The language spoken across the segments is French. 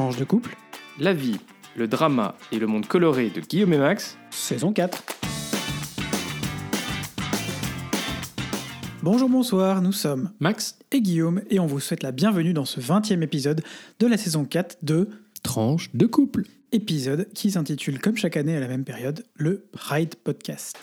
Tranche de couple, La vie, le drama et le monde coloré de Guillaume et Max. saison 4. Bonjour, bonsoir, nous sommes Max, et Guillaume et on vous souhaite la bienvenue dans ce 20e épisode de la saison 4 de tranche de couple. épisode qui s'intitule comme chaque année à la même période le Pride Podcast.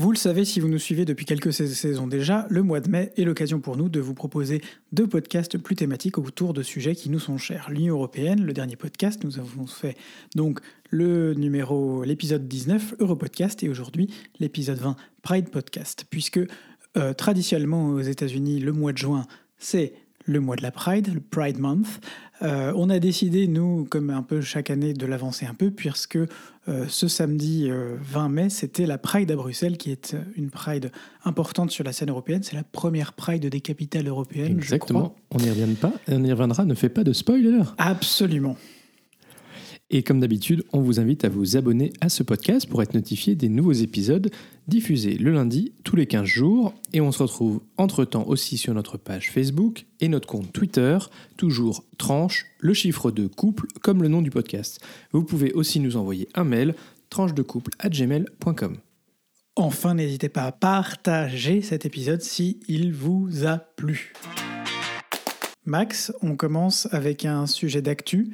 Vous le savez si vous nous suivez depuis quelques sais- saisons déjà, le mois de mai est l'occasion pour nous de vous proposer deux podcasts plus thématiques autour de sujets qui nous sont chers. L'Union européenne, le dernier podcast, nous avons fait donc le numéro, l'épisode 19, Europodcast, et aujourd'hui l'épisode 20, Pride Podcast, puisque euh, traditionnellement aux États-Unis, le mois de juin, c'est le mois de la Pride, le Pride Month. Euh, on a décidé, nous, comme un peu chaque année, de l'avancer un peu, puisque euh, ce samedi euh, 20 mai, c'était la Pride à Bruxelles, qui est euh, une Pride importante sur la scène européenne. C'est la première Pride des capitales européennes, je Exactement. crois. On n'y revient pas, on y reviendra, ne fait pas de spoiler. Absolument. Et comme d'habitude, on vous invite à vous abonner à ce podcast pour être notifié des nouveaux épisodes diffusés le lundi tous les 15 jours. Et on se retrouve entre-temps aussi sur notre page Facebook et notre compte Twitter, toujours tranche, le chiffre de couple, comme le nom du podcast. Vous pouvez aussi nous envoyer un mail, tranche de couple à gmail.com. Enfin, n'hésitez pas à partager cet épisode si il vous a plu. Max, on commence avec un sujet d'actu.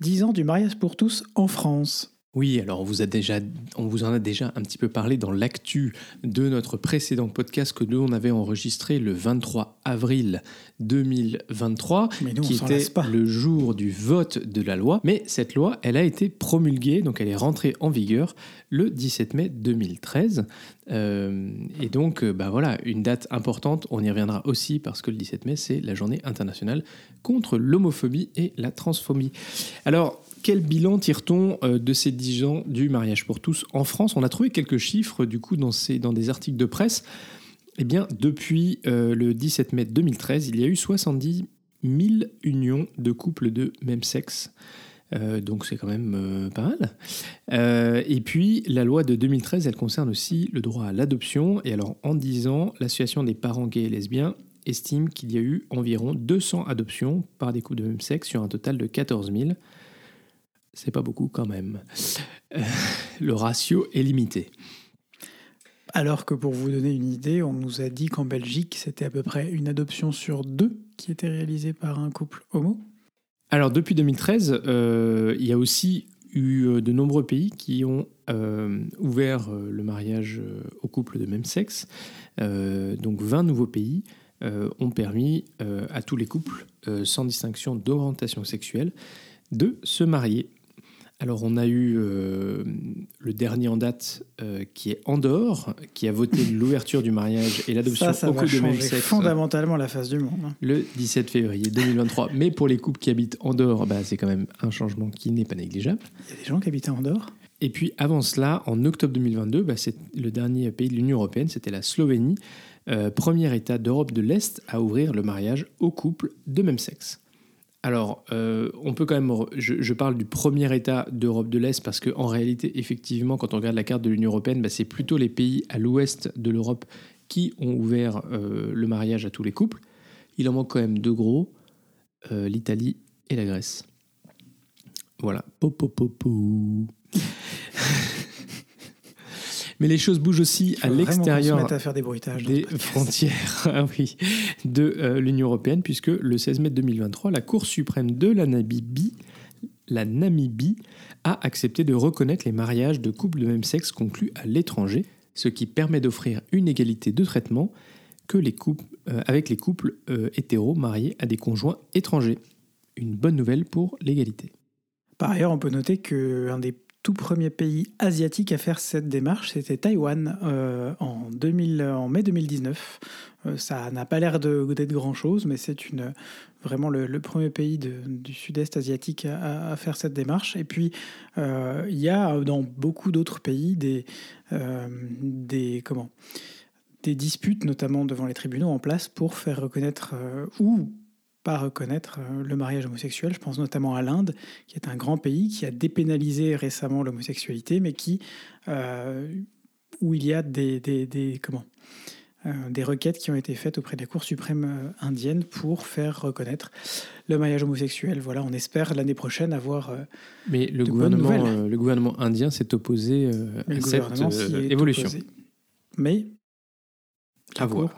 10 ans du mariage pour tous en France. Oui, alors on vous, a déjà, on vous en a déjà un petit peu parlé dans l'actu de notre précédent podcast que nous on avait enregistré le 23 avril 2023, Mais nous, on qui était pas. le jour du vote de la loi. Mais cette loi, elle a été promulguée, donc elle est rentrée en vigueur le 17 mai 2013. Euh, et donc, euh, bah voilà, une date importante. On y reviendra aussi parce que le 17 mai, c'est la journée internationale contre l'homophobie et la transphobie. Alors, quel bilan tire-t-on euh, de ces 10 ans du mariage pour tous en France? On a trouvé quelques chiffres du coup dans, des articles de presse. Eh bien, depuis euh, le 17 mai 2013, il y a eu 70 000 unions de couples de même sexe. Euh, donc c'est quand même pas mal. Et puis la loi de 2013, elle concerne aussi le droit à l'adoption. Et alors en 10 ans, l'association des parents gays et lesbiens estime qu'il y a eu environ 200 adoptions par des couples de même sexe sur un total de 14 000. C'est pas beaucoup quand même. Euh, le ratio est limité. Alors que pour vous donner une idée, on nous a dit qu'en Belgique, c'était à peu près une adoption sur deux qui était réalisée par un couple homo. Alors depuis 2013, euh, il y a aussi eu euh, de nombreux pays qui ont euh, ouvert le mariage aux couples de même sexe. Donc 20 nouveaux pays ont permis à tous les couples, sans distinction d'orientation sexuelle, de se marier. Alors on a eu euh, le dernier en date euh, qui est Andorre, qui a voté l'ouverture du mariage et l'adoption va couples de même sexe fondamentalement la face du monde. hein. le 17 février 2023. Mais pour les couples qui habitent en dehors, bah, c'est quand même un changement qui n'est pas négligeable. Il y a des gens qui habitaient en dehors. Et puis avant cela, en octobre 2022, bah, c'est le dernier pays de l'Union européenne, c'était la Slovénie, euh, premier État d'Europe de l'Est à ouvrir le mariage aux couples de même sexe. Alors, euh, on peut quand même. Je, parle du premier État d'Europe de l'Est parce qu'en réalité, effectivement, quand on regarde la carte de l'Union européenne, bah, c'est plutôt les pays à l'ouest de l'Europe qui ont ouvert euh, le mariage à tous les couples. Il en manque quand même deux gros euh, l'Italie et la Grèce. Voilà. Po. Mais les choses bougent aussi à l'extérieur mette à faire des bruitages. frontières ah oui, de euh, l'Union européenne, puisque le 16 mai 2023, la Cour suprême de la Namibie, la Namibie a accepté de reconnaître les mariages de couples de même sexe conclus à l'étranger, ce qui permet d'offrir une égalité de traitement que les couples, euh, avec les couples euh, hétéros mariés à des conjoints étrangers. Une bonne nouvelle pour l'égalité. Par ailleurs, on peut noter qu'un des tout premiers pays asiatiques à faire cette démarche, c'était Taïwan euh, en, 2000, en mai 2019. Euh, ça n'a pas l'air d'être grand-chose, mais c'est vraiment le, premier pays du sud-est asiatique à, faire cette démarche. Et puis, euh, il y a dans beaucoup d'autres pays des, comment, des disputes, notamment devant les tribunaux, en place pour faire reconnaître ou pas reconnaître euh, le mariage homosexuel. Je pense notamment à l'Inde, qui est un grand pays qui a dépénalisé récemment l'homosexualité, mais qui, euh, où il y a des, des, des- comment, des requêtes qui ont été faites auprès des cours suprêmes indiennes pour faire reconnaître le mariage homosexuel. Voilà, on espère l'année prochaine avoir. Mais le gouvernement, le gouvernement indien s'est opposé à cette évolution. Mais à voir.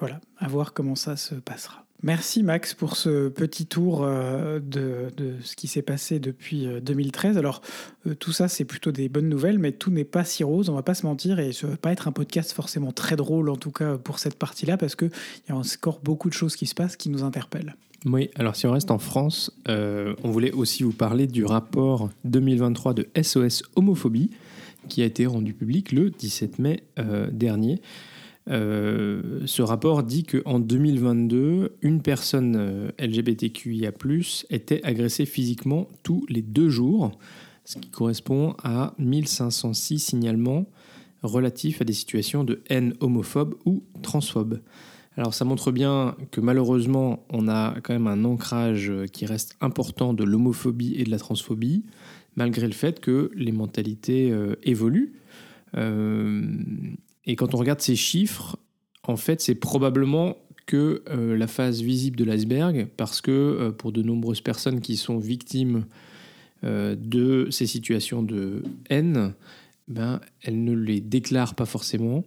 voilà, à voir comment ça se passera. Merci Max pour ce petit tour euh, de, ce qui s'est passé depuis 2013. Euh, Alors euh, tout ça c'est plutôt des bonnes nouvelles, mais tout n'est pas si rose, on va pas se mentir, et ce va pas être un podcast forcément très drôle en tout cas pour cette partie-là, parce qu'il y a encore beaucoup de choses qui se passent qui nous interpellent. Oui, alors si on reste en France, on voulait aussi vous parler du rapport 2023 de SOS Homophobie qui a été rendu public le 17 mai dernier. Euh, ce rapport dit qu'en 2022, une personne euh, LGBTQIA était agressée physiquement tous les deux jours, ce qui correspond à 1506 signalements relatifs à des situations de haine homophobe ou transphobe. Alors ça montre bien que malheureusement, on a quand même un ancrage qui reste important de l'homophobie et de la transphobie, malgré le fait que les mentalités euh, évoluent. Et quand on regarde ces chiffres, en fait, c'est probablement que euh, la phase visible de l'iceberg, parce que euh, pour de nombreuses personnes qui sont victimes euh, de ces situations de haine, ben, elles ne les déclarent pas forcément,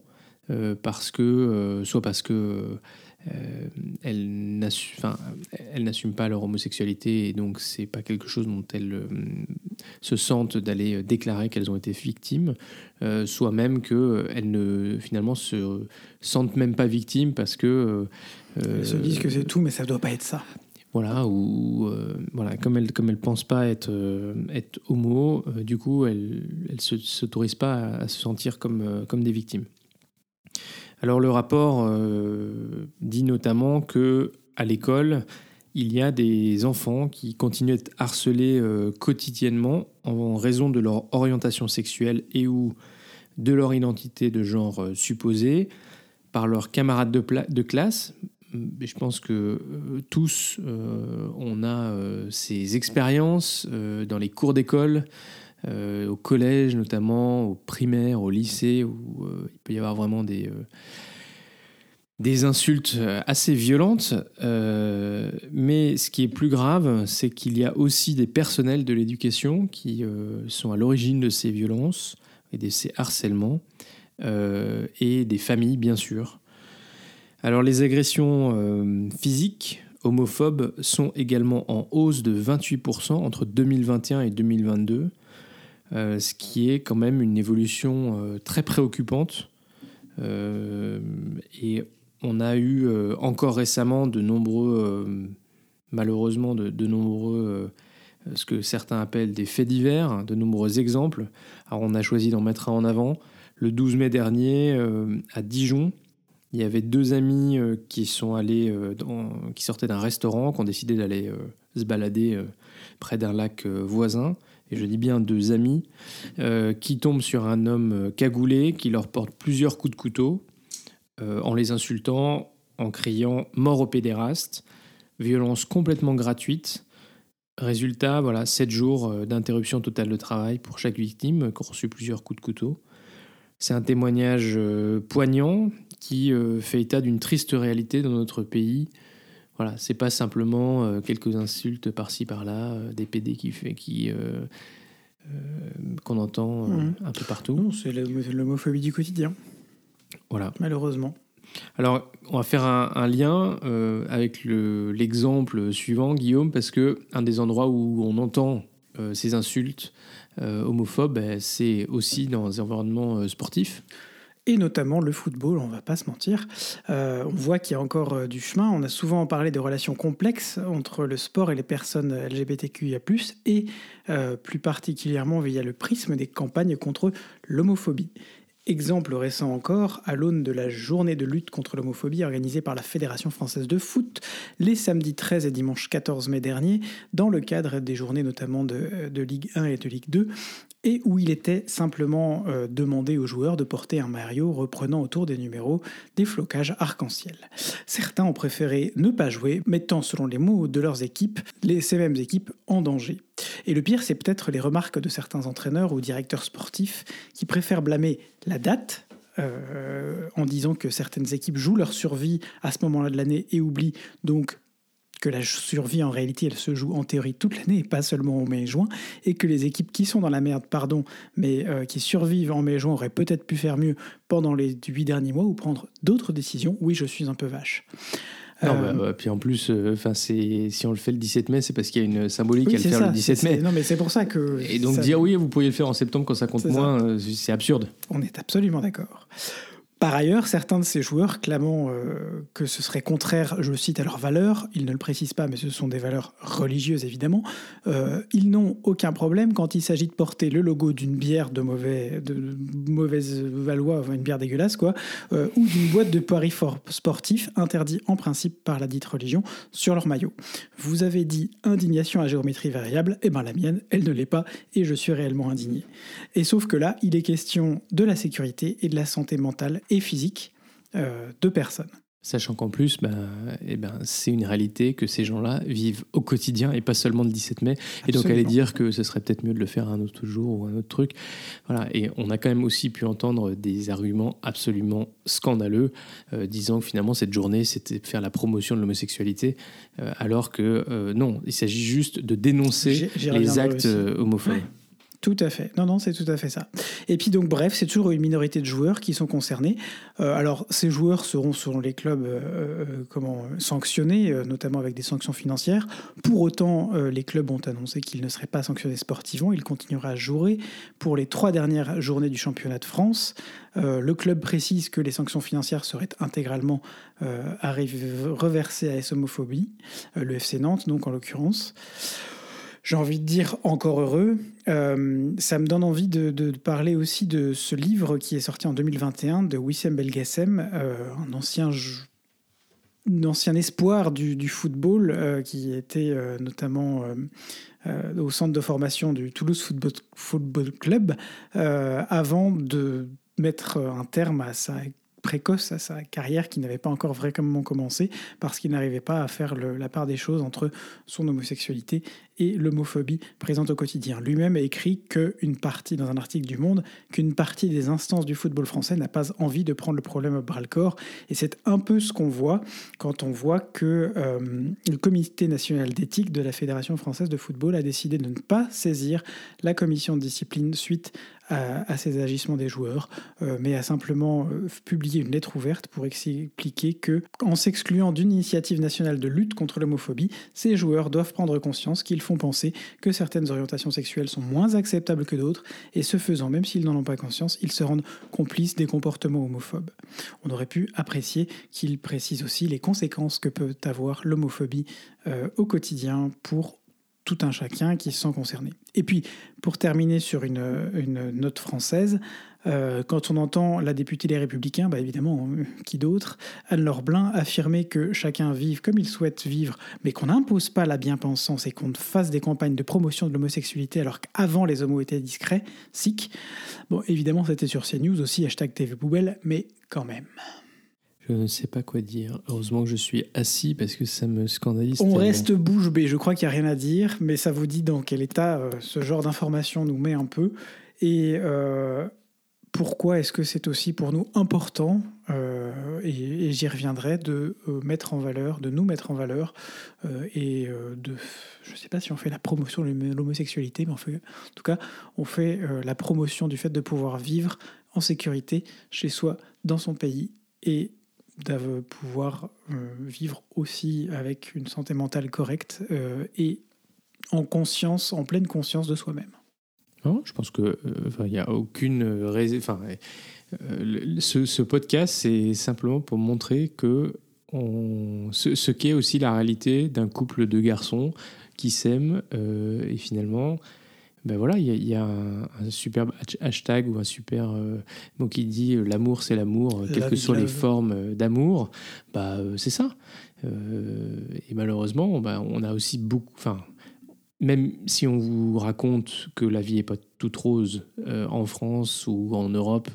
parce que, soit parce que euh, elles n'assument pas leur homosexualité et donc c'est pas quelque chose dont elles euh, se sentent d'aller euh, déclarer qu'elles ont été victimes, soit même qu'elles ne finalement se sentent même pas victimes parce que elles se disent que c'est tout, mais ça doit pas être ça. Voilà, ou voilà, comme elles comme elles pensent pas être être homo, du coup elles elles s'autorisent pas à, à, se sentir comme comme des victimes. Alors le rapport euh, dit notamment que à l'école, il y a des enfants qui continuent d'être harcelés euh, quotidiennement en raison de leur orientation sexuelle et ou de leur identité de genre euh, supposée par leurs camarades de, de classe. Je pense que tous, on a ces expériences dans les cours d'école, euh, au collège notamment, au primaire, au lycée, où euh, il peut y avoir vraiment des, euh, des insultes assez violentes. mais ce qui est plus grave, c'est qu'il y a aussi des personnels de l'éducation qui sont à l'origine de ces violences et de ces harcèlements, et des familles, bien sûr. Alors les agressions physiques homophobes sont également en hausse de 28% entre 2021 et 2022. Euh, ce qui est quand même une évolution euh, très préoccupante. Euh, et on a eu encore récemment de nombreux, malheureusement, de, nombreux ce que certains appellent des faits divers, de nombreux exemples. Alors on a choisi d'en mettre un en avant. Le 12 mai dernier, à Dijon, il y avait deux amis qui sont allés, qui sortaient d'un restaurant, qui ont décidé d'aller se balader près d'un lac voisin et je dis bien deux amis, euh, qui tombent sur un homme euh, cagoulé qui leur porte plusieurs coups de couteau euh, en les insultant, en criant mort au pédéraste, violence complètement gratuite. Résultat, voilà, sept jours d'interruption totale de travail pour chaque victime qui a reçu plusieurs coups de couteau. C'est un témoignage poignant qui fait état d'une triste réalité dans notre pays voilà, c'est pas simplement euh, quelques insultes par-ci par-là, euh, des PD qui fait qui euh, qu'on entend mmh. un peu partout. Non, c'est l'homophobie du quotidien. Voilà. Malheureusement. Alors, on va faire un, lien avec l'exemple suivant, Guillaume, parce que un des endroits où on entend ces insultes homophobes, ben, c'est aussi dans les environnements sportifs et notamment le football, on va pas se mentir. Euh, on voit qu'il y a encore euh, du chemin. On a souvent parlé de relations complexes entre le sport et les personnes LGBTQIA+, et euh, plus particulièrement via le prisme des campagnes contre l'homophobie. Exemple récent encore, à l'aune de la journée de lutte contre l'homophobie organisée par la Fédération française de foot les samedis 13 et dimanche 14 mai dernier, dans le cadre des journées notamment de, de Ligue 1 et de Ligue 2, et où il était simplement euh, demandé aux joueurs de porter un Mario reprenant autour des numéros des flocages arc-en-ciel. Certains ont préféré ne pas jouer, mettant selon les mots de leurs équipes les, ces mêmes équipes en danger. Et le pire, c'est peut-être les remarques de certains entraîneurs ou directeurs sportifs qui préfèrent blâmer la date en disant que certaines équipes jouent leur survie à ce moment-là de l'année et oublient donc que la survie en réalité elle se joue en théorie toute l'année et pas seulement au mai et juin et que les équipes qui sont dans la merde pardon mais qui survivent en mai et juin auraient peut-être pu faire mieux pendant les huit derniers mois ou prendre d'autres décisions oui je suis un peu vache non, bah, euh, puis en plus, euh, enfin c'est si on le fait le 17 mai, c'est parce qu'il y a une symbolique à le faire le 17 mai. Non, mais c'est pour ça que. Et donc dire oui, vous pourriez le faire en septembre quand ça compte moins, euh, c'est absurde. On est absolument d'accord. Par ailleurs, certains de ces joueurs, clamant euh, que ce serait contraire, je cite, à leurs valeurs, ils ne le précisent pas, mais ce sont des valeurs religieuses évidemment, euh, ils n'ont aucun problème quand il s'agit de porter le logo d'une bière de, mauvais, de mauvaise valois, une bière dégueulasse, quoi, euh, ou d'une boîte de paris sportifs interdit en principe par la dite religion sur leur maillot. Vous avez dit indignation à géométrie variable, et eh bien la mienne, elle ne l'est pas, et je suis réellement indigné. Et sauf que là, il est question de la sécurité et de la santé mentale et physique euh, de personnes. Sachant qu'en plus, ben, eh ben, c'est une réalité que ces gens-là vivent au quotidien et pas seulement le 17 mai. Et donc aller dire que ce serait peut-être mieux de le faire un autre jour ou un autre truc. Voilà. Et on a quand même aussi pu entendre des arguments absolument scandaleux, euh, disant que finalement cette journée c'était faire la promotion de l'homosexualité, euh, alors que non, il s'agit juste de dénoncer les actes homophobes. Tout à fait. Non, non, c'est tout à fait ça. Et puis donc, bref, c'est toujours une minorité de joueurs qui sont concernés. Euh, alors, ces joueurs seront, selon les clubs, euh, euh, comment sanctionnés, notamment avec des sanctions financières. Pour autant, les clubs ont annoncé qu'ils ne seraient pas sanctionnés sportivement. Ils continueraient à jouer pour les trois dernières journées du championnat de France. le club précise que les sanctions financières seraient intégralement reversées à S homophobie, le FC Nantes, donc en l'occurrence j'ai envie de dire encore heureux. Euh, ça me donne envie de, parler aussi de ce livre qui est sorti en 2021 de Wissem Belgassem, euh, un ancien ancien espoir du, football euh, qui était notamment au centre de formation du Toulouse Football, Football Club avant de mettre un terme à sa précoce à sa carrière qui n'avait pas encore vraiment commencé parce qu'il n'arrivait pas à faire la part des choses entre son homosexualité l'homophobie présente au quotidien. Lui-même a écrit qu'une partie, dans un article du Monde, qu'une partie des instances du football français n'a pas envie de prendre le problème à bras le corps. Et c'est un peu ce qu'on voit quand on voit que euh, le comité national d'éthique de la Fédération française de football a décidé de ne pas saisir la commission de discipline suite à, ces agissements des joueurs, euh, mais a simplement euh, publié une lettre ouverte pour expliquer que, en s'excluant d'une initiative nationale de lutte contre l'homophobie, ces joueurs doivent prendre conscience qu'ils font penser que certaines orientations sexuelles sont moins acceptables que d'autres, et ce faisant, même s'ils n'en ont pas conscience, ils se rendent complices des comportements homophobes. On aurait pu apprécier qu'il précise aussi les conséquences que peut avoir l'homophobie euh, au quotidien pour tout un chacun qui se sent concerné. Et puis, pour terminer sur une, note française, euh, quand on entend la députée des Républicains, bah évidemment, euh, qui d'autre, Anne-Laure Blin affirmer que chacun vive comme il souhaite vivre, mais qu'on n'impose pas la bien-pensance et qu'on fasse des campagnes de promotion de l'homosexualité alors qu'avant les homos étaient discrets, sick. Bon, évidemment, c'était sur CNews aussi, hashtag TV Poubelle, mais quand même. Je ne sais pas quoi dire. Heureusement que je suis assis parce que ça me scandalise. On reste bouche bée. Je crois qu'il n'y a rien à dire, mais ça vous dit dans quel état euh, ce genre d'information nous met un peu. Et euh, pourquoi est-ce que c'est aussi pour nous important, euh, et, j'y reviendrai, de mettre en valeur, de nous mettre en valeur, et de, je ne sais pas si on fait la promotion de l'homosexualité, mais en tout cas, on fait la promotion du fait de pouvoir vivre en sécurité chez soi, dans son pays, et de pouvoir euh, vivre aussi avec une santé mentale correcte euh, et en conscience, en pleine conscience de soi-même. Non, je pense que euh, il n'y a aucune raison. Enfin, ce, ce, podcast, c'est simplement pour montrer que on, ce, ce qu'est aussi la réalité d'un couple de garçons qui s'aiment et finalement ben voilà, il y, a, un, superbe hashtag ou un super euh, mot qui dit euh, l'amour c'est l'amour, quelles que soient les formes euh, d'amour, bah c'est ça. et malheureusement, bah, on a aussi beaucoup, enfin, même si on vous raconte que la vie est pas toute rose en France ou en Europe,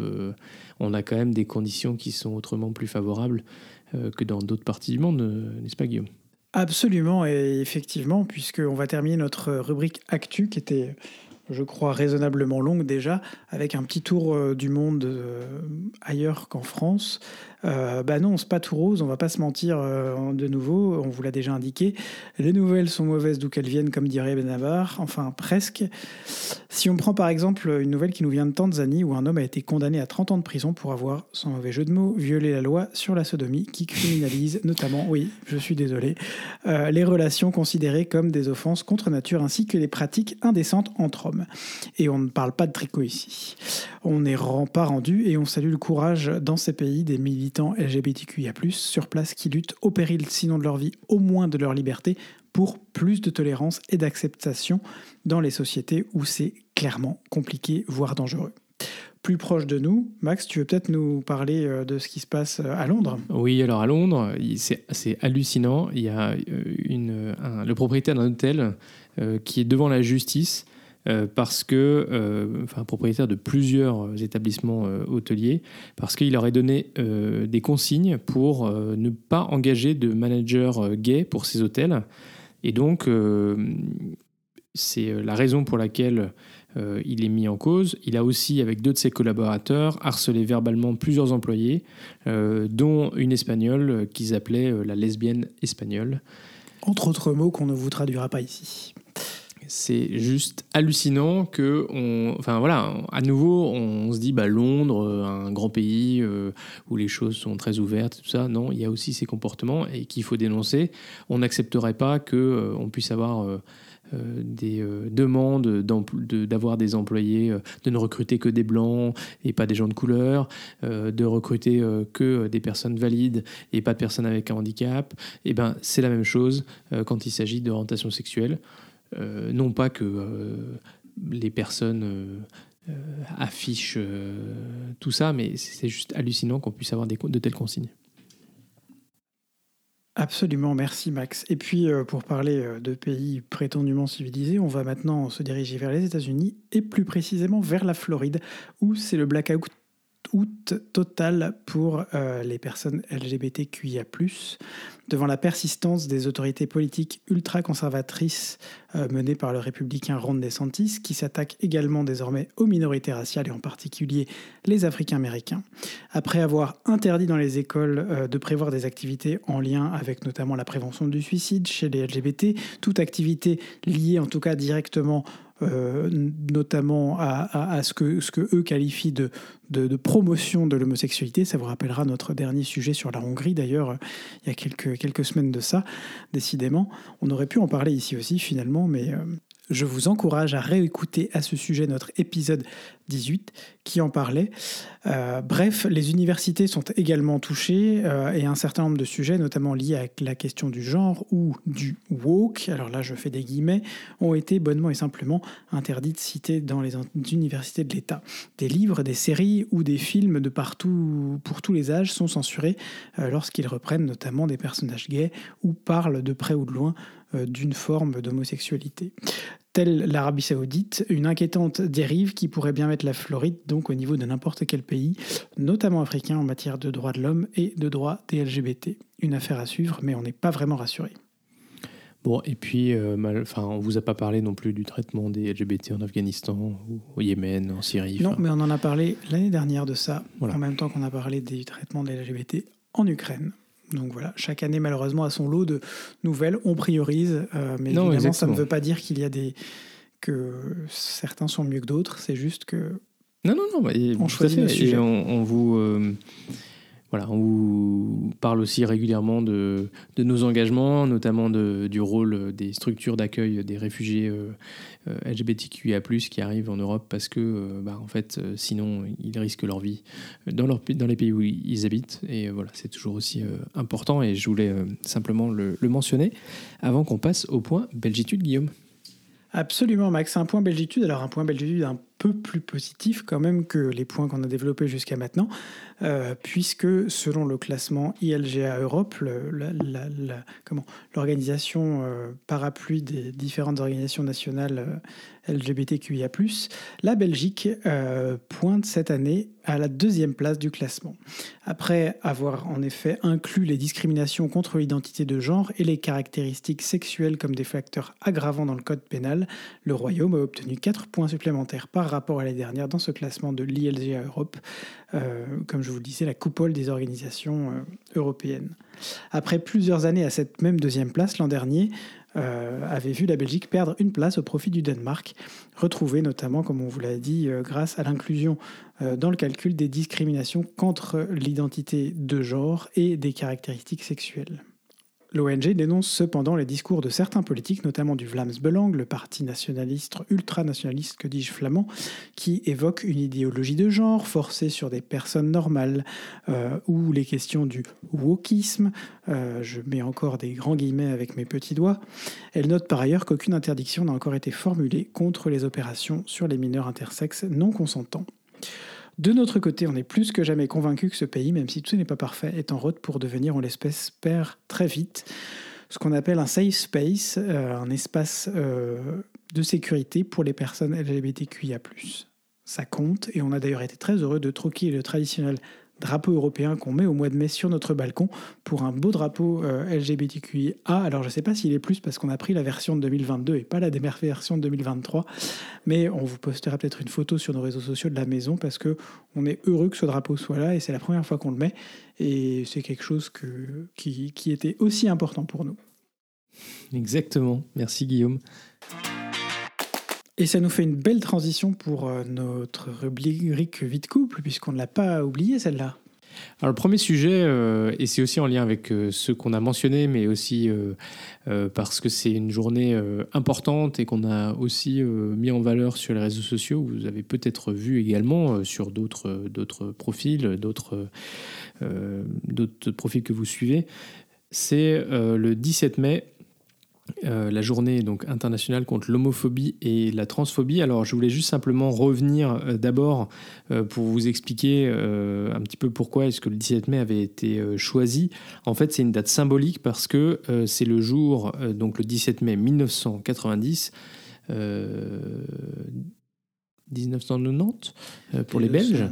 on a quand même des conditions qui sont autrement plus favorables que dans d'autres parties du monde, n'est-ce pas Guillaume? Absolument, et effectivement, puisqu'on va terminer notre rubrique Actu, qui était je crois, raisonnablement longue déjà, avec un petit tour du monde ailleurs qu'en France. Euh, bah non, c'est pas tout rose, on va pas se mentir euh, de nouveau, on vous l'a déjà indiqué. Les nouvelles sont mauvaises d'où qu'elles viennent, comme dirait Benavar, enfin presque. Si on prend par exemple une nouvelle qui nous vient de Tanzanie, où un homme a été condamné à 30 ans de prison pour avoir, sans mauvais jeu de mots, violé la loi sur la sodomie, qui criminalise notamment, oui, je suis désolé, euh, les relations considérées comme des offenses contre nature ainsi que les pratiques indécentes entre hommes. Et on ne parle pas de tricot ici. On n'est pas rendu et on salue le courage dans ces pays des militants LGBTQIA+, sur place qui luttent au péril sinon de leur vie, au moins de leur liberté, pour plus de tolérance et d'acceptation dans les sociétés où c'est clairement compliqué, voire dangereux plus proche de nous. Max, tu veux peut-être nous parler euh, de ce qui se passe euh, à Londres? Oui, alors à Londres, c'est hallucinant. Il y a euh, le propriétaire d'un hôtel qui est devant la justice euh, parce que, euh, enfin, propriétaire de plusieurs établissements euh, hôteliers, parce qu'il aurait donné des consignes pour ne pas engager de manager gay pour ses hôtels. Et donc, c'est la raison pour laquelle il est mis en cause. Il a aussi, avec deux de ses collaborateurs, harcelé verbalement plusieurs employés, dont une espagnole qu'ils appelaient la lesbienne espagnole. Entre autres mots qu'on ne vous traduira pas ici c'est juste hallucinant que on, enfin voilà, à nouveau on se dit bah Londres, euh, un grand pays euh, où les choses sont très ouvertes, tout ça. Non, il y a aussi ces comportements et qu'il faut dénoncer. On n'accepterait pas que euh, on puisse avoir des demandes d'avoir des employés, de ne recruter que des blancs et pas des gens de couleur, de recruter que des personnes valides et pas de personnes avec un handicap. Et eh ben c'est la même chose quand il s'agit d'orientation sexuelle. Euh, non pas que euh, les personnes euh, affichent tout ça, mais c'est juste hallucinant qu'on puisse avoir des, de telles consignes. Absolument, merci Max. Et puis pour parler de pays prétendument civilisés, on va maintenant se diriger vers les États-Unis et plus précisément vers la Floride, où c'est le blackout août total pour euh, les personnes LGBTQIA+, devant la persistance des autorités politiques ultra-conservatrices euh, menées par le républicain Ron DeSantis, qui s'attaque également désormais aux minorités raciales et en particulier les Africains-Américains. Après avoir interdit dans les écoles euh, de prévoir des activités en lien avec notamment la prévention du suicide chez les LGBT, toute activité liée en tout cas directement euh, notamment à, ce, que, eux qualifient de, promotion de l'homosexualité. Ça vous rappellera notre dernier sujet sur la Hongrie, d'ailleurs, il y a quelques, quelques semaines de ça, décidément. On aurait pu en parler ici aussi, finalement, mais euh, je vous encourage à réécouter à ce sujet notre épisode 18 qui en parlait. Euh, bref, les universités sont également touchées euh, et un certain nombre de sujets, notamment liés à la question du genre ou du woke, alors là je fais des guillemets, ont été bonnement et simplement interdits de citer dans les universités de l'État. Des livres, des séries ou des films de partout pour tous les âges sont censurés euh, lorsqu'ils reprennent notamment des personnages gays ou parlent de près ou de loin d'une forme d'homosexualité telle l'Arabie saoudite, une inquiétante dérive qui pourrait bien mettre la Floride donc au niveau de n'importe quel pays, notamment africain en matière de droits de l'homme et de droits des LGBT. Une affaire à suivre, mais on n'est pas vraiment rassuré. Bon, et puis, euh, on vous a pas parlé non plus du traitement des LGBT en Afghanistan, ou au Yémen, en Syrie. Non, mais on en a parlé l'année dernière de ça, en même temps qu'on a parlé des traitements des LGBT en Ukraine. Donc voilà, chaque année malheureusement a son lot de nouvelles, on priorise, euh, mais évidemment ça ne veut pas dire qu'il y a des que certains sont mieux que d'autres, c'est juste que non non non, on choisit le sujet. on, vous euh, voilà, on vous parle aussi régulièrement de, de nos engagements, notamment de, du rôle des structures d'accueil des réfugiés euh LGBTQIA+, qui arrivent en Europe parce que, euh, bah, en fait, euh, sinon, ils risquent leur vie dans, les pays où ils habitent. Et voilà, c'est toujours aussi important et je voulais simplement le, le mentionner avant qu'on passe au point Belgitude, Guillaume. Absolument, Max. Un point Belgitude. Alors, un point Belgitude un peu plus positif quand même que les points qu'on a développés jusqu'à maintenant, euh, puisque selon le classement ILGA Europe, l'organisation euh, parapluie des différentes organisations nationales euh, LGBTQIA+, la Belgique pointe cette année à la deuxième place du classement. Après avoir en effet inclus les discriminations contre l'identité de genre et les caractéristiques sexuelles comme des facteurs aggravants dans le code pénal, le Royaume a obtenu 4 points supplémentaires par rapport à l'année dernière dans ce classement de l'ILGA Europe, euh, comme je vous le disais, la coupole des organisations euh, européennes. Après plusieurs années à cette même deuxième place, l'an dernier, euh, avait vu la Belgique perdre une place au profit du Danemark, retrouvé notamment, comme on vous l'a dit, grâce à l'inclusion dans le calcul des discriminations contre l'identité de genre et des caractéristiques sexuelles. L'ONG dénonce cependant les discours de certains politiques, notamment du Vlaams Belang, le parti nationaliste, ultranationaliste, que dis-je flamand, qui évoque une idéologie de genre forcée sur des personnes normales, euh, ou les questions du wokisme, euh, je mets encore des grands guillemets avec mes petits doigts. Elle note par ailleurs qu'aucune interdiction n'a encore été formulée contre les opérations sur les mineurs intersexes non consentants. De notre côté, on est plus que jamais convaincu que ce pays, même si tout n'est pas parfait, est en route pour devenir, on l'espère, très vite, ce qu'on appelle un safe space, euh, un espace euh, de sécurité pour les personnes LGBTQIA. Ça compte, et on a d'ailleurs été très heureux de troquer le traditionnel drapeau européen qu'on met au mois de mai sur notre balcon pour un beau drapeau euh, LGBTQIA. Alors je ne sais pas s'il est plus parce qu'on a pris la version de 2022 et pas la version de 2023, mais on vous postera peut-être une photo sur nos réseaux sociaux de la maison parce que on est heureux que ce drapeau soit là et c'est la première fois qu'on le met et c'est quelque chose qui était aussi important pour nous. Exactement, merci Guillaume. Et ça nous fait une belle transition pour euh, notre rubrique vie de couple, puisqu'on ne l'a pas oublié celle-là. Alors le premier sujet, euh, et c'est aussi en lien avec euh, ce qu'on a mentionné, mais aussi parce que c'est une journée importante et qu'on a aussi mis en valeur sur les réseaux sociaux, vous avez peut-être vu également sur d'autres, d'autres profils, d'autres, d'autres profils que vous suivez, c'est le 17 mai euh, la journée donc internationale contre l'homophobie et la transphobie. Alors je voulais juste simplement revenir euh, d'abord euh, pour vous expliquer un petit peu pourquoi est-ce que le 17 mai avait été choisi. En fait c'est une date symbolique parce que c'est le jour, donc le 17 mai 1990. 1990 pour les Belges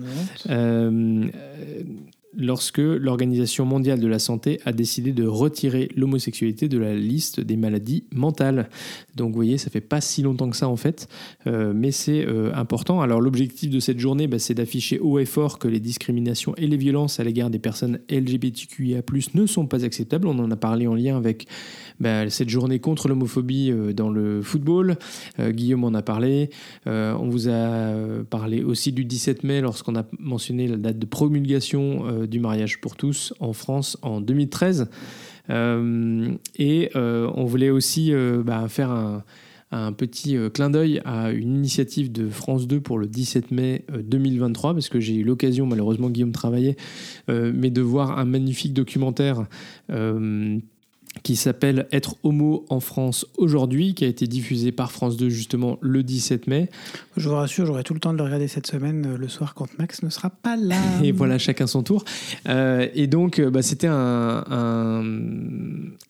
lorsque l'Organisation mondiale de la santé a décidé de retirer l'homosexualité de la liste des maladies mentales. Donc vous voyez, ça fait pas si longtemps que ça en fait, euh, mais c'est euh, important. Alors l'objectif de cette journée, bah, c'est d'afficher haut et fort que les discriminations et les violences à l'égard des personnes LGBTQIA+ ne sont pas acceptables. On en a parlé en lien avec bah, cette journée contre l'homophobie euh, dans le football. Guillaume en a parlé. on vous a parlé aussi du 17 mai lorsqu'on a mentionné la date de promulgation du mariage pour tous en France en 2013. Euh, et euh, on voulait aussi euh, bah, faire un, petit clin d'œil à une initiative de France 2 pour le 17 mai 2023, parce que j'ai eu l'occasion, malheureusement Guillaume travaillait, mais de voir un magnifique documentaire qui s'appelle Être homo en France aujourd'hui, qui a été diffusé par France 2 justement le 17 mai. Je vous rassure, j'aurai tout le temps de le regarder cette semaine euh, le soir quand Max ne sera pas là. Et voilà, chacun son tour. Euh, et donc, euh, bah, c'était un,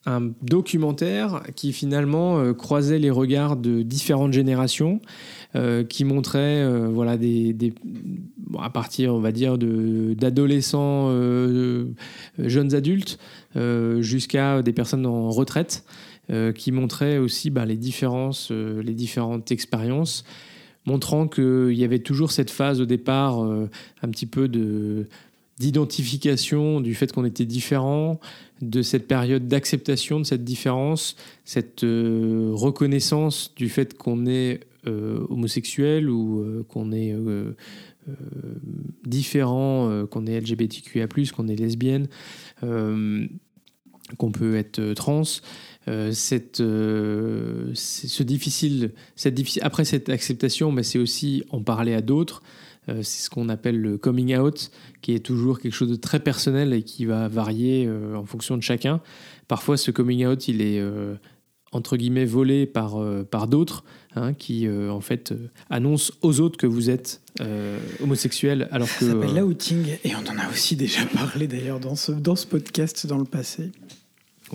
un, documentaire qui finalement croisait les regards de différentes générations. qui montrait voilà des, des à partir on va dire de d'adolescents jeunes adultes jusqu'à des personnes en retraite, euh, qui montraient aussi bah, les différences, euh, les différentes expériences, montrant qu'il y avait toujours cette phase au départ un petit peu de d'identification du fait qu'on était différent, de cette période d'acceptation de cette différence, cette reconnaissance du fait qu'on est homosexuel ou qu'on est différent, qu'on est LGBTQIA+, qu'on est lesbienne qu'on peut être euh, trans. Euh, cette, euh, ce difficile, cette difficile, après cette acceptation, mais c'est aussi en parler à d'autres. c'est ce qu'on appelle le coming out, qui est toujours quelque chose de très personnel et qui va varier en fonction de chacun. Parfois, ce coming out, il est entre guillemets volé par, par d'autres hein, qui en fait annoncent aux autres que vous êtes homosexuel alors Ça que s'appelle l'outing et on en a aussi déjà parlé d'ailleurs dans ce, dans ce podcast dans le passé.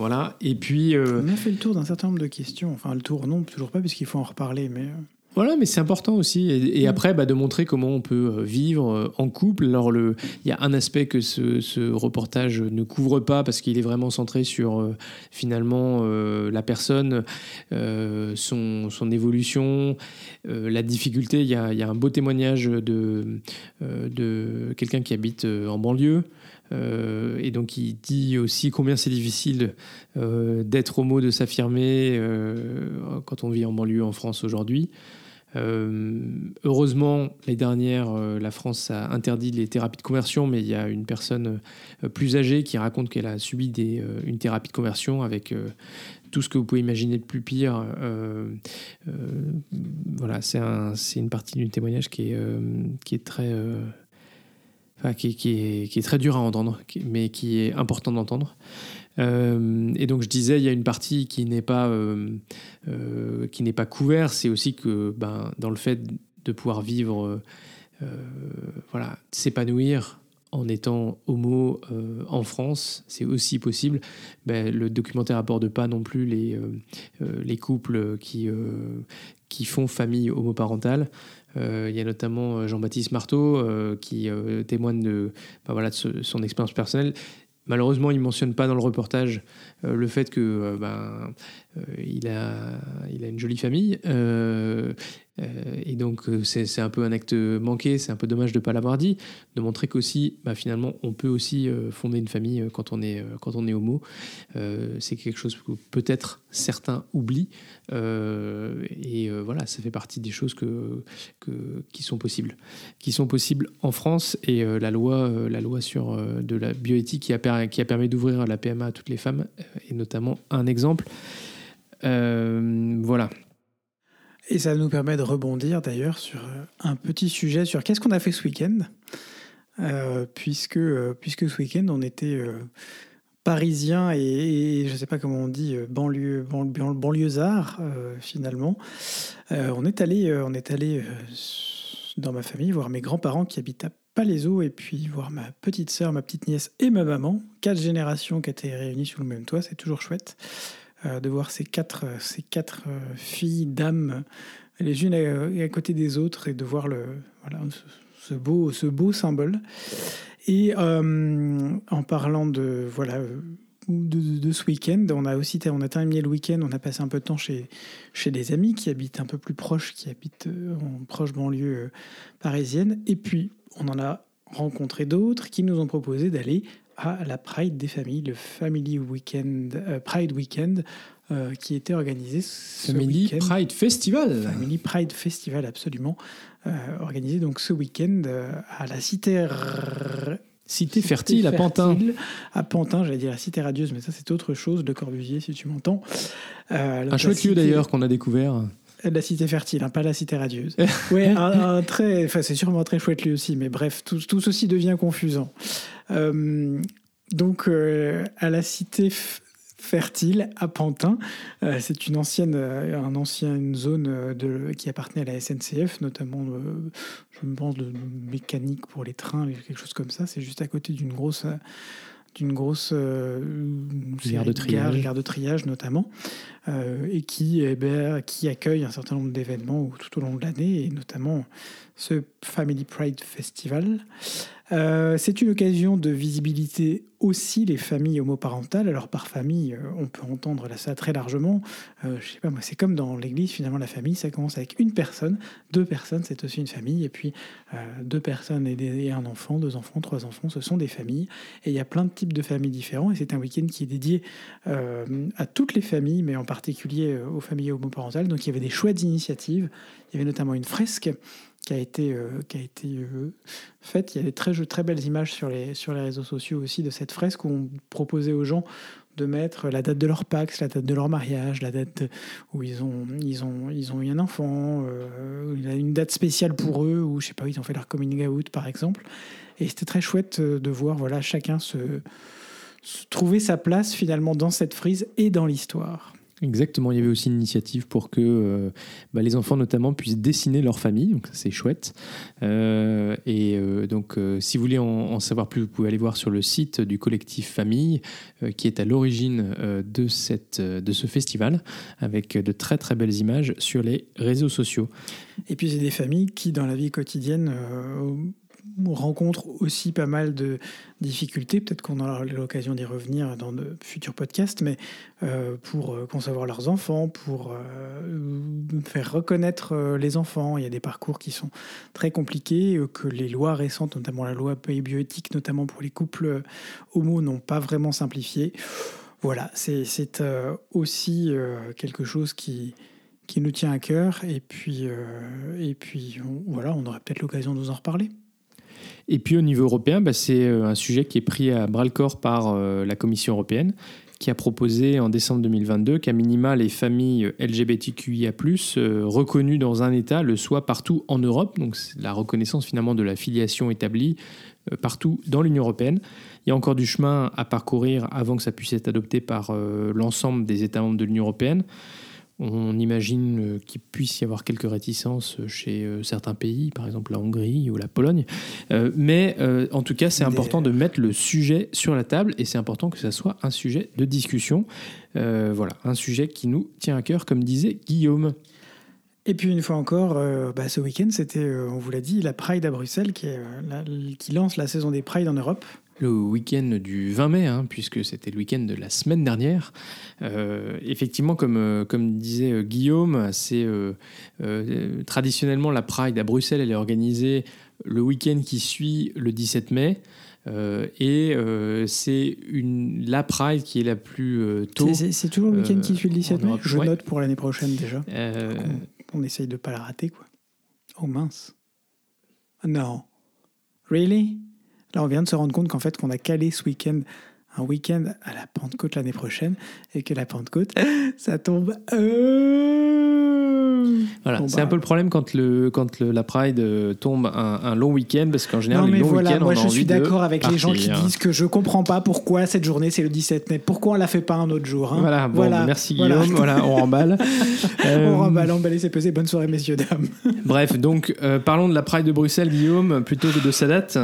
Voilà et puis euh, On a fait le tour d'un certain nombre de questions. Enfin, le tour, non, toujours pas, puisqu'il faut en reparler. Mais euh, Voilà, mais c'est important aussi. Et, et après, bah, de montrer comment on peut euh, vivre en couple. Alors, il y a un aspect que ce, ce reportage ne couvre pas parce qu'il est vraiment centré sur euh, finalement euh, la personne, euh, son, son évolution, la difficulté. Il y a, il y a un beau témoignage de, de quelqu'un qui habite en banlieue. Euh, et donc il dit aussi combien c'est difficile euh, d'être homo, de s'affirmer euh, quand on vit en banlieue en France aujourd'hui. Heureusement, l'année dernière, euh, la France a interdit les thérapies de conversion, mais il y a une personne plus âgée qui raconte qu'elle a subi une thérapie de conversion avec tout ce que vous pouvez imaginer de plus pire. Voilà, c'est un, c'est une partie du témoignage qui est très. Qui, est, très dur à entendre, mais qui est important d'entendre. Euh, et donc je disais, il y a une partie qui n'est pas, euh, euh, qui n'est pas couverte, c'est aussi que ben, dans le fait de pouvoir vivre, voilà, s'épanouir en étant homo en France, c'est aussi possible. Ben, le documentaire aborde pas non plus les, les couples qui, qui font famille homoparentale. Euh, il y a notamment euh, Jean-Baptiste Marteau euh, qui témoigne de, ben voilà, son expérience personnelle. Malheureusement, il ne mentionne pas dans le reportage le fait que euh, ben, euh, il, a, il a une jolie famille. euh, euh, et donc, euh, c'est un peu un acte manqué. C'est un peu dommage de ne pas l'avoir dit. De montrer qu'aussi, bah, finalement, on peut aussi euh, fonder une famille euh, quand on est, euh, quand on est homo. Euh, c'est quelque chose que peut-être certains oublient. Euh, et euh, voilà, ça fait partie des choses que, que, qui sont possibles. Qui sont possibles en France. Et euh, la, loi, euh, la loi sur euh, de la bioéthique qui a, qui a permis d'ouvrir la PMA à toutes les femmes est notamment un exemple. Euh, voilà. Et ça nous permet de rebondir d'ailleurs sur euh, un petit sujet sur qu'est-ce qu'on a fait ce week-end. Euh, puisque, puisque ce week-end, on était euh, parisiens et, et je ne sais pas comment on dit, banlieue, ban- ban- banlieusards euh, finalement. On est allé, on est allé dans ma famille voir mes grands-parents qui habitent à Palaiseau et puis voir ma petite sœur, ma petite nièce et ma maman. Quatre générations qui étaient réunies sous le même toit, c'est toujours chouette euh, de voir ces quatre, euh, ces quatre euh, filles, dames, les unes à, à côté des autres et de voir le, voilà, ce, beau, ce beau symbole. Et en parlant de, voilà, de, de ce week-end, on a aussi on a terminé le week-end, on a passé un peu de temps chez, chez des amis qui habitent un peu plus proches, qui habitent euh, en proche banlieue euh, parisienne. Et puis, on en a rencontré d'autres qui nous ont proposé d'aller à la Pride des familles, le Family Weekend, euh, Pride Weekend, euh, qui était organisé ce Family week-end. Pride Festival. Family Pride Festival, absolument, euh, organisé donc ce week-end à la cité. Cité fertile à Pantin. À Pantin, j'allais dire la cité radieuse, mais ça c'est autre chose, Le Corbusier, si tu m'entends. Euh, Un chouette lieu d'ailleurs qu'on a découvert. La cité fertile, hein, pas la cité radieuse. Ouais, un, un très, enfin c'est sûrement un très chouette lieu aussi, mais bref, tout, tout ceci devient confusant. Euh, donc euh, à la cité fertile à Pantin, euh, c'est une ancienne, euh, un ancienne zone euh, de, qui appartenait à la SNCF, notamment, je me pense, de mécanique pour les trains, quelque chose comme ça. C'est juste à côté d'une grosse, d'une grosse Gare de triage. gare, gare de triage notamment, et qui, héberge- qui accueille un certain nombre d'événements tout au long de l'année, et notamment ce Family Pride Festival. Euh, c'est une occasion de visibilité aussi les familles homoparentales. Alors par famille, euh, on peut entendre ça très largement. Euh, je sais pas moi, c'est comme dans l'Église finalement la famille, ça commence avec une personne, deux personnes, c'est aussi une famille, et puis euh, deux personnes et, un enfant, deux enfants, trois enfants, ce sont des familles. Et il y a plein de types de familles différents. Et c'est un week-end qui est dédié euh, à toutes les familles, mais en particulier euh, aux familles homoparentales. Donc il y avait des chouettes initiatives. Il y avait notamment une fresque qui a été, euh, qui a été euh, faite. Il y a des très, très belles images sur les, sur les réseaux sociaux aussi de cette fresque où on proposait aux gens de mettre la date de leur Pax, la date de leur mariage, la date où ils ont, ils ont, ils ont eu un enfant, une date spéciale pour eux, ou je sais pas, ils ont fait leur coming out par exemple. Et c'était très chouette de voir voilà, chacun se trouver sa place finalement dans cette frise et dans l'histoire. Exactement, il y avait aussi une initiative pour que euh, bah, les enfants notamment puissent dessiner leur famille, donc c'est chouette. Euh, et euh, donc si vous voulez en, savoir plus, vous pouvez aller voir sur le site du collectif Famille, qui est à l'origine de, cette, de ce festival, avec de très très belles images sur les réseaux sociaux. Et puis c'est des familles qui dans la vie quotidienne rencontre aussi pas mal de difficultés. Peut-être qu'on aura l'occasion d'y revenir dans de futurs podcasts, mais euh, pour euh, concevoir leurs enfants, pour euh, faire reconnaître les enfants. Il y a des parcours qui sont très compliqués, que les lois récentes, notamment la loi bioéthique, notamment pour les couples homo, n'ont pas vraiment simplifié. Voilà, c'est aussi quelque chose qui, qui nous tient à cœur. Et puis, et puis voilà, on aura peut-être l'occasion de nous en reparler. Et puis au niveau européen, bah, c'est euh, un sujet qui est pris à bras le corps par euh, la Commission européenne, qui a proposé en décembre 2022 qu'à minima les familles LGBTQIA+, euh, reconnues dans un État, le soient partout en Europe. Donc la reconnaissance finalement de la filiation établie partout dans l'Union européenne. Il y a encore du chemin à parcourir avant que ça puisse être adopté par l'ensemble des États membres de l'Union européenne. On imagine euh, qu'il puisse y avoir quelques réticences chez euh, certains pays, par exemple la Hongrie ou la Pologne. Euh, mais en tout cas, c'est important de mettre le sujet sur la table et c'est important que ça soit un sujet de discussion. voilà, un sujet qui nous tient à cœur, comme disait Guillaume. Et puis une fois encore, bah, ce week-end, c'était, on vous l'a dit, la Pride à Bruxelles qui, qui lance la saison des Pride en Europe le week-end du 20 mai, hein, puisque c'était le week-end de la semaine dernière. Euh, effectivement, comme, euh, comme disait euh, Guillaume, c'est traditionnellement la Pride à Bruxelles, elle est organisée le week-end qui suit le 17 mai. et c'est une la Pride qui est la plus tôt. C'est toujours le week-end qui suit le 17 mai. Je note pour l'année prochaine déjà. On, on, essaye de pas la rater quoi. Oh mince. Non. Really? Là, on vient de se rendre compte qu'en fait, qu'on a calé ce week-end un week-end à la Pentecôte l'année prochaine et que la Pentecôte, ça tombe. Euh, voilà, c'est un bah. peu le problème quand, le, quand le, la Pride euh, tombe un, long week-end parce qu'en général, non, mais les longs voilà, moi je suis d'accord avec les gens qui disent que je comprends pas pourquoi cette journée c'est le 17 mai, pourquoi on la fait pas un autre jour. Hein. Voilà, bon, voilà, merci Guillaume, voilà, on remballe. euh... On remballe, emballer, c'est pesé. Bonne soirée, messieurs, dames. Bref, donc euh, parlons de la Pride de Bruxelles, Guillaume, plutôt que de sa date.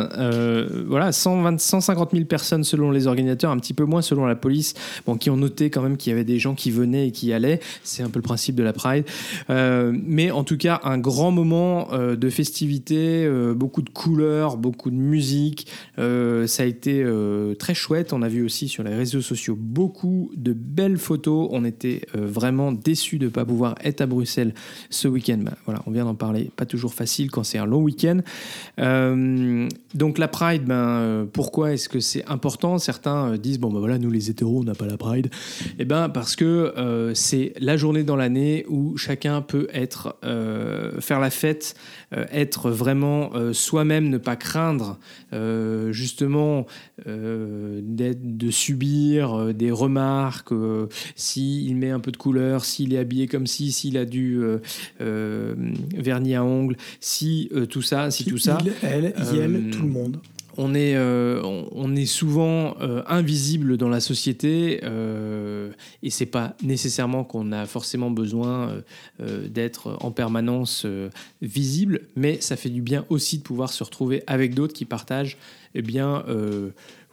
voilà, 120, 150 000 personnes selon les organisateurs un petit peu moins selon la police, bon, qui ont noté quand même qu'il y avait des gens qui venaient et qui allaient. C'est un peu le principe de la Pride. Euh, mais en tout cas, un grand moment euh, de festivité, euh, beaucoup de couleurs, beaucoup de musique. ça a été très chouette. On a vu aussi sur les réseaux sociaux beaucoup de belles photos. On était vraiment déçus de ne pas pouvoir être à Bruxelles ce week-end. Ben, voilà, on vient d'en parler. Pas toujours facile quand c'est un long week-end. donc la Pride, ben, pourquoi est-ce que c'est important? Certains euh, disent bon ben voilà nous les hétéros on n'a pas la Pride eh ben parce que euh, c'est la journée dans l'année où chacun peut être euh, faire la fête être vraiment soi-même ne pas craindre justement de subir des remarques s'il met un peu de couleur s'il est habillé comme si s'il a du vernis à ongles si tout ça si tout ça elle elle tout le monde. on est, euh, on est souvent euh, invisible dans la société euh, et c'est pas nécessairement qu'on a forcément besoin d'être en permanence visible, mais ça fait du bien aussi de pouvoir se retrouver avec d'autres qui partagent eh bien,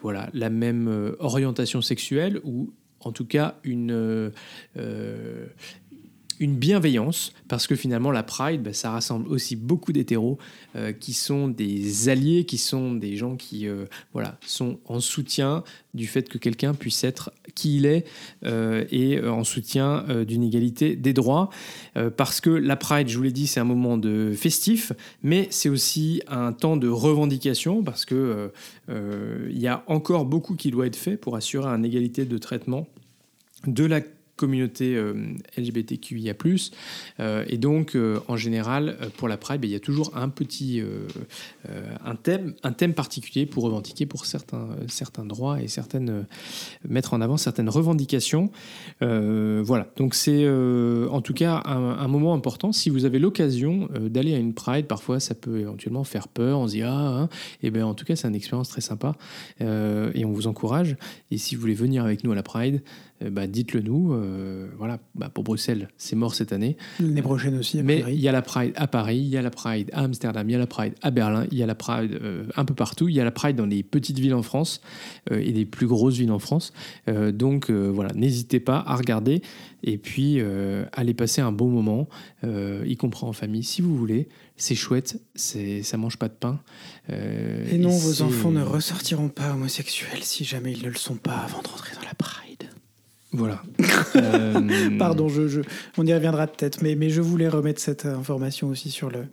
voilà, la même orientation sexuelle ou en tout cas une, une bienveillance, parce que finalement la Pride, bah, ça rassemble aussi beaucoup d'hétéros euh, qui sont des alliés, qui sont des gens qui euh, voilà, sont en soutien du fait que quelqu'un puisse être qui il est euh, et en soutien d'une égalité des droits. parce que la Pride, je vous l'ai dit, c'est un moment de festif, mais c'est aussi un temps de revendication, parce qu'il il y a encore beaucoup qui doit être fait pour assurer une égalité de traitement de la communauté euh, LGBTQIA+. Euh, et donc, euh, en général, pour la Pride, ben, il y a toujours un petit un thème, un thème particulier pour revendiquer pour certains, certains droits et certaines, mettre en avant certaines revendications. voilà, donc c'est en tout cas un, moment important. Si vous avez l'occasion d'aller à une Pride, parfois ça peut éventuellement faire peur, on se dit ah, hein. et bien en tout cas c'est une expérience très sympa et on vous encourage. Et si vous voulez venir avec nous à la Pride, bah, dites-le nous. Euh, voilà, bah, pour Bruxelles, c'est mort cette année. L'année prochaine aussi, Mais il y a la Pride à Paris, il y a la Pride à Amsterdam, il y a la Pride à Berlin, il y a la Pride euh, un peu partout, il y a la Pride dans les petites villes en France euh, et les plus grosses villes en France. Euh, donc euh, voilà, n'hésitez pas à regarder et puis euh, allez passer un bon moment, euh, y compris en famille si vous voulez. C'est chouette, c'est ça mange pas de pain. Euh, Et non, et vos enfants ne ressortiront pas homosexuels si jamais ils ne le sont pas avant de rentrer dans la Pride. Voilà. Euh, Pardon, je, je- on y reviendra peut-être, mais, mais je voulais remettre cette information aussi sur le.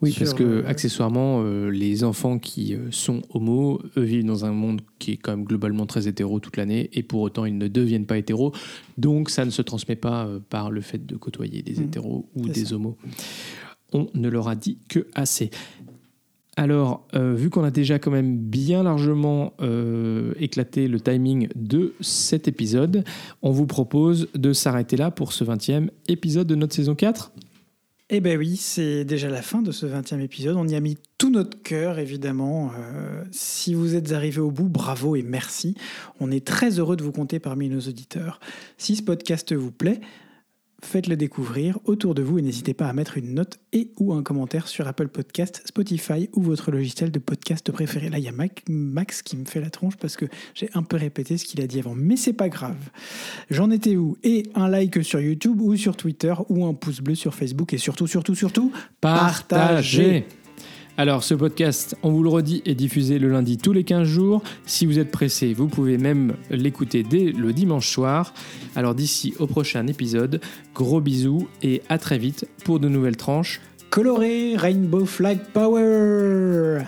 Oui, sur parce que le- accessoirement, euh, les enfants qui euh, sont homos, eux vivent dans un monde qui est quand même globalement très hétéro toute l'année, et pour autant ils ne deviennent pas hétéros, donc ça ne se transmet pas euh, par le fait de côtoyer des Mm. hétéros ou des ça. homos. On ne leur a dit que assez. Alors, euh, vu qu'on a déjà quand même bien largement euh, éclaté le timing de cet épisode, on vous propose de s'arrêter là pour ce 20e épisode de notre saison 4. Eh ben oui, c'est déjà la fin de ce 20e épisode. On y a mis tout notre cœur, évidemment. Euh, si vous êtes arrivé au bout, bravo et merci. On est très heureux de vous compter parmi nos auditeurs. Si ce podcast vous plaît, faites-le découvrir autour de vous et n'hésitez pas à mettre une note et ou un commentaire sur Apple Podcast, Spotify ou votre logiciel de podcast préféré. Là, il y a Mac- Max qui me fait la tronche parce que j'ai un peu répété ce qu'il a dit avant, mais c'est pas grave. J'en étais où? Et un like sur YouTube ou sur Twitter ou un pouce bleu sur Facebook et surtout, surtout, surtout, Partagez. Alors, ce podcast, on vous le redit, est diffusé le lundi tous les 15 jours. Si vous êtes pressé, vous pouvez même l'écouter dès le dimanche soir. Alors, d'ici au prochain épisode, gros bisous et à très vite pour de nouvelles tranches. coloré Rainbow Flag Power